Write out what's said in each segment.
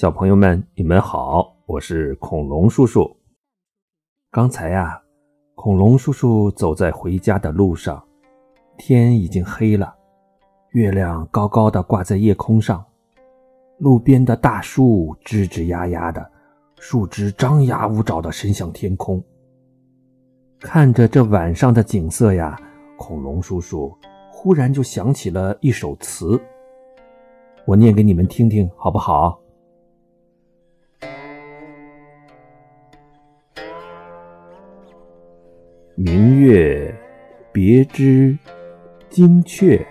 小朋友们，你们好，我是恐龙叔叔。刚才呀，恐龙叔叔走在回家的路上，天已经黑了，月亮高高的挂在夜空上，路边的大树吱吱呀呀的，树枝张牙舞爪的伸向天空。看着这晚上的景色呀，恐龙叔叔忽然就想起了一首词，我念给你们听听，好不好？明月别枝惊鹊，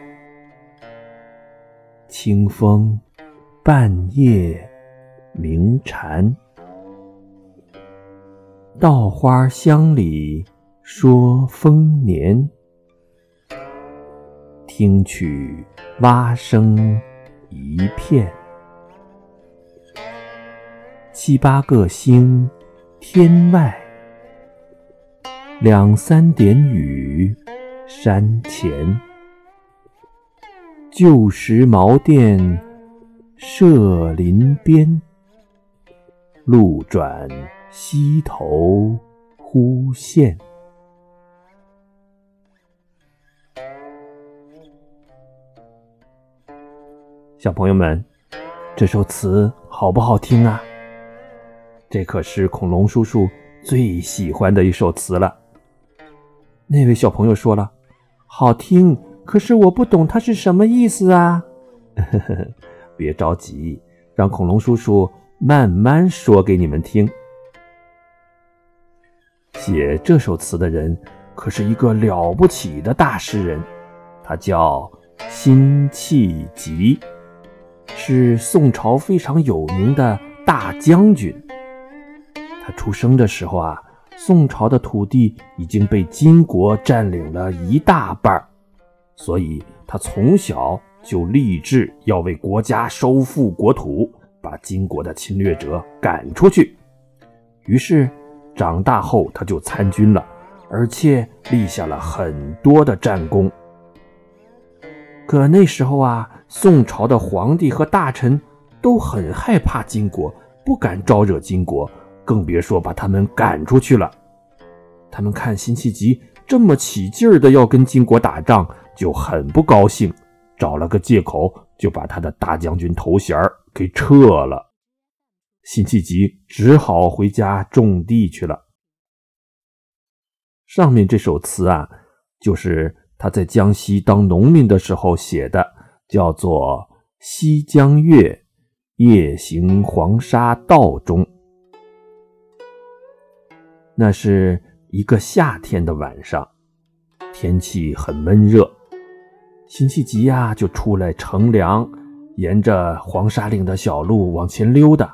清风半夜鸣蝉。稻花香里说丰年，听取蛙声一片。七八个星天外。两三点雨山前，旧时茅店社林边，路转溪头忽见。小朋友们，这首词好不好听啊？这可是恐龙叔叔最喜欢的一首词了。那位小朋友说了：“好听，可是我不懂它是什么意思啊！”，别着急，让恐龙叔叔慢慢说给你们听。写这首词的人可是一个了不起的大诗人，他叫辛弃疾，是宋朝非常有名的大将军。他出生的时候啊。宋朝的土地已经被金国占领了一大半所以他从小就立志要为国家收复国土，把金国的侵略者赶出去。于是长大后他就参军了，而且立下了很多的战功。可那时候啊，宋朝的皇帝和大臣都很害怕金国，不敢招惹金国。更别说把他们赶出去了。他们看辛弃疾这么起劲儿的要跟金国打仗，就很不高兴，找了个借口就把他的大将军头衔给撤了。辛弃疾只好回家种地去了。上面这首词啊，就是他在江西当农民的时候写的，叫做《西江月·夜行黄沙道中》。那是一个夏天的晚上，天气很闷热。辛弃疾呀，就出来乘凉，沿着黄沙岭的小路往前溜达。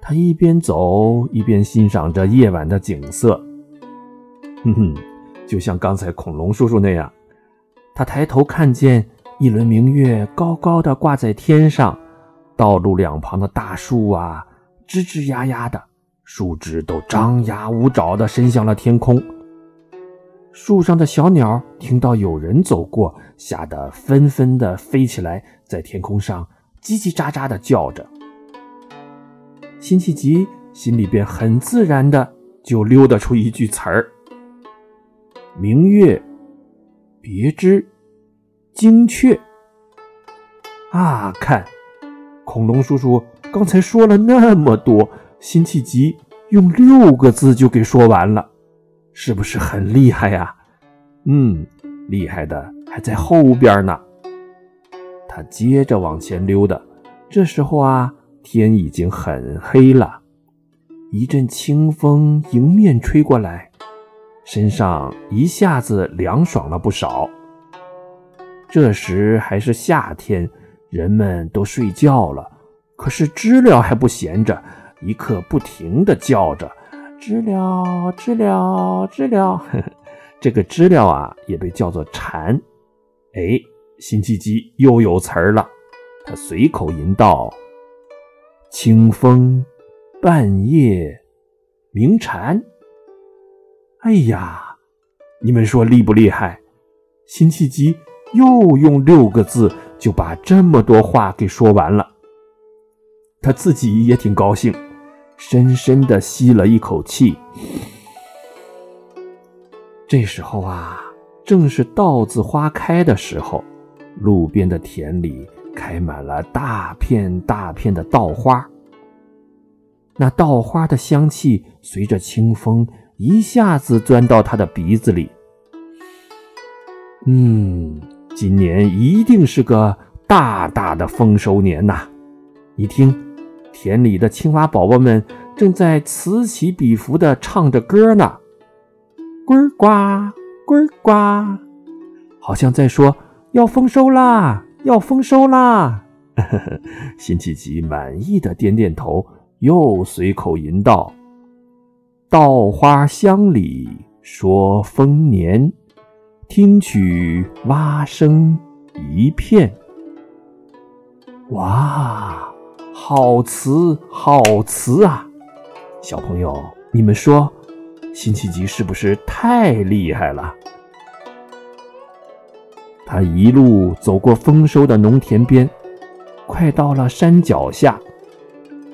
他一边走一边欣赏着夜晚的景色。哼哼，就像刚才恐龙叔叔那样，他抬头看见一轮明月高高的挂在天上，道路两旁的大树啊，吱吱呀呀的。树枝都张牙舞爪地伸向了天空，树上的小鸟听到有人走过，吓得纷纷地飞起来，在天空上叽叽喳喳地叫着。辛弃疾心里边很自然的就溜达出一句词儿：“明月，别枝，惊鹊。”啊，看，恐龙叔叔刚才说了那么多。辛弃疾用六个字就给说完了，是不是很厉害呀？嗯，厉害的还在后边呢。他接着往前溜达，这时候啊，天已经很黑了，一阵清风迎面吹过来，身上一下子凉爽了不少。这时还是夏天，人们都睡觉了，可是知了还不闲着。一刻不停地叫着，知了，知了，知了。呵呵这个知了啊，也被叫做蝉。哎，辛弃疾又有词儿了，他随口吟道：“清风半夜鸣蝉。”哎呀，你们说厉不厉害？辛弃疾又用六个字就把这么多话给说完了。他自己也挺高兴，深深的吸了一口气。这时候啊，正是稻子花开的时候，路边的田里开满了大片大片的稻花。那稻花的香气随着清风一下子钻到他的鼻子里。嗯，今年一定是个大大的丰收年呐！你听，田里的青蛙宝宝们正在此起彼伏地唱着歌呢，呱呱呱呱，好像在说要丰收啦，要丰收啦！辛弃疾满意的点点头。又随口吟道：“稻花香里说丰年，听取蛙声一片。”哇，好词好词啊！小朋友，你们说，辛弃疾是不是太厉害了？他一路走过丰收的农田边，快到了山脚下。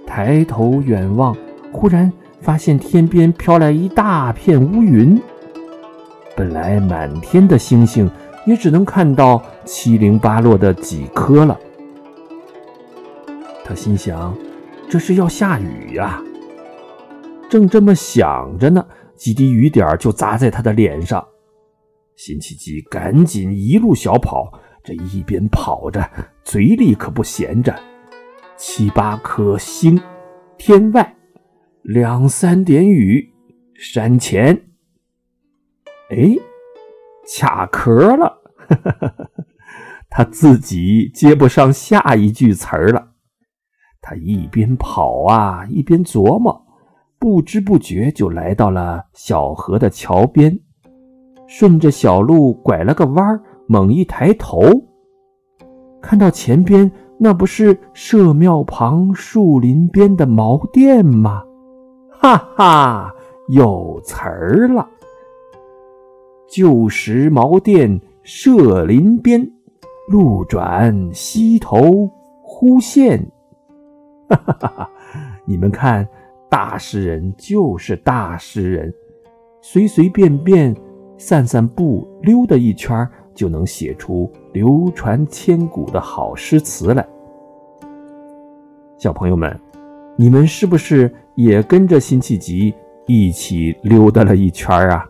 抬头远望，忽然发现天边飘来一大片乌云。本来满天的星星，也只能看到七零八落的几颗了。他心想：这是要下雨呀！正这么想着呢，几滴雨点就砸在他的脸上。辛弃疾赶紧一路小跑，这一边跑着，嘴里可不闲着。七八颗星，天外；两三点雨，山前。哎，卡壳了，他自己接不上下一句词儿了。他一边跑啊，一边琢磨，不知不觉就来到了小河的桥边，顺着小路拐了个弯儿，猛一抬头，看到前边。那不是社庙旁树林边的茅店吗？哈哈，有词儿了。旧时茅店社林边，路转溪头忽见。哈哈哈哈！你们看，大诗人就是大诗人，随随便便散散步溜达一圈就能写出流传千古的好诗词来。小朋友们，你们是不是也跟着辛弃疾一起溜达了一圈啊？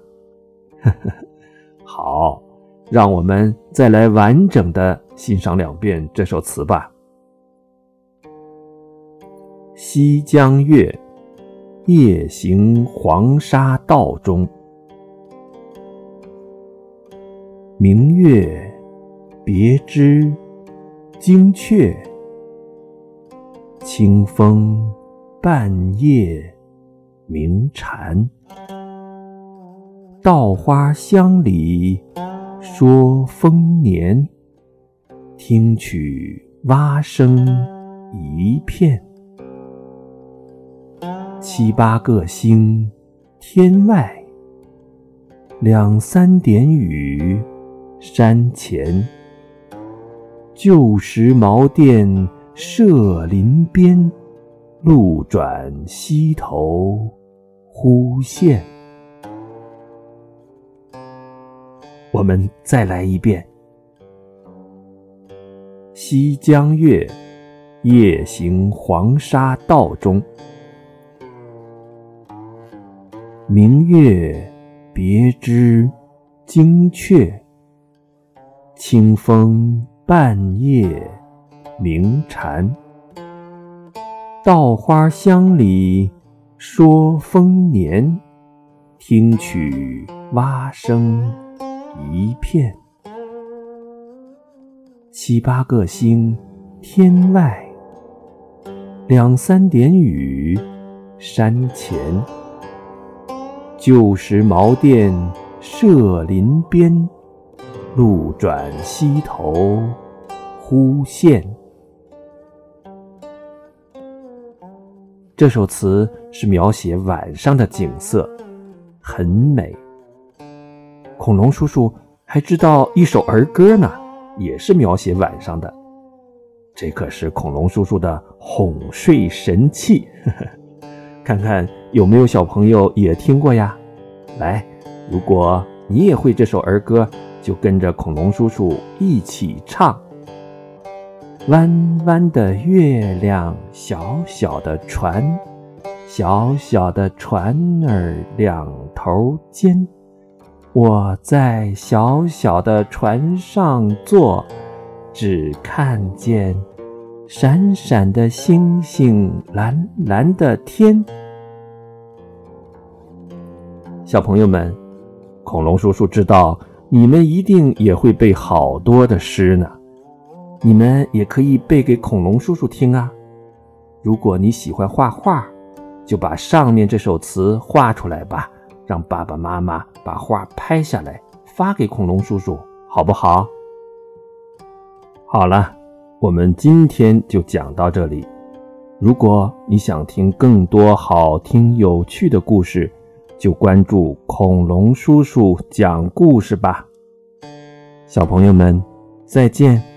好，让我们再来完整的欣赏两遍这首词吧。《西江月·夜行黄沙道中》明月别枝惊鹊，清风半夜鸣蝉。稻花香里说丰年，听取蛙声一片。七八个星，天外；两三点雨。山前，旧时茅店社林边，路转溪头忽见。我们再来一遍：西江月，夜行黄沙道中。明月别枝惊鹊。清风半夜鸣蝉，稻花香里说丰年，听取蛙声一片。七八个星，天外；两三点雨，山前。旧时茅店社林边。路转溪头忽见。这首词是描写晚上的景色，很美。恐龙叔叔还知道一首儿歌呢，也是描写晚上的。这可是恐龙叔叔的哄睡神器，呵呵看看有没有小朋友也听过呀？来，如果你也会这首儿歌，就跟着恐龙叔叔一起唱。弯弯的月亮，小小的船，小小的船儿两头尖。我在小小的船上坐。只看见闪闪的星星，蓝蓝的天。小朋友们，恐龙叔叔知道你们一定也会背好多的诗呢，你们也可以背给恐龙叔叔听啊。如果你喜欢画画，就把上面这首词画出来吧，让爸爸妈妈把画拍下来发给恐龙叔叔，好不好？好了，我们今天就讲到这里。如果你想听更多好听有趣的故事，就关注恐龙叔叔讲故事吧。小朋友们，再见。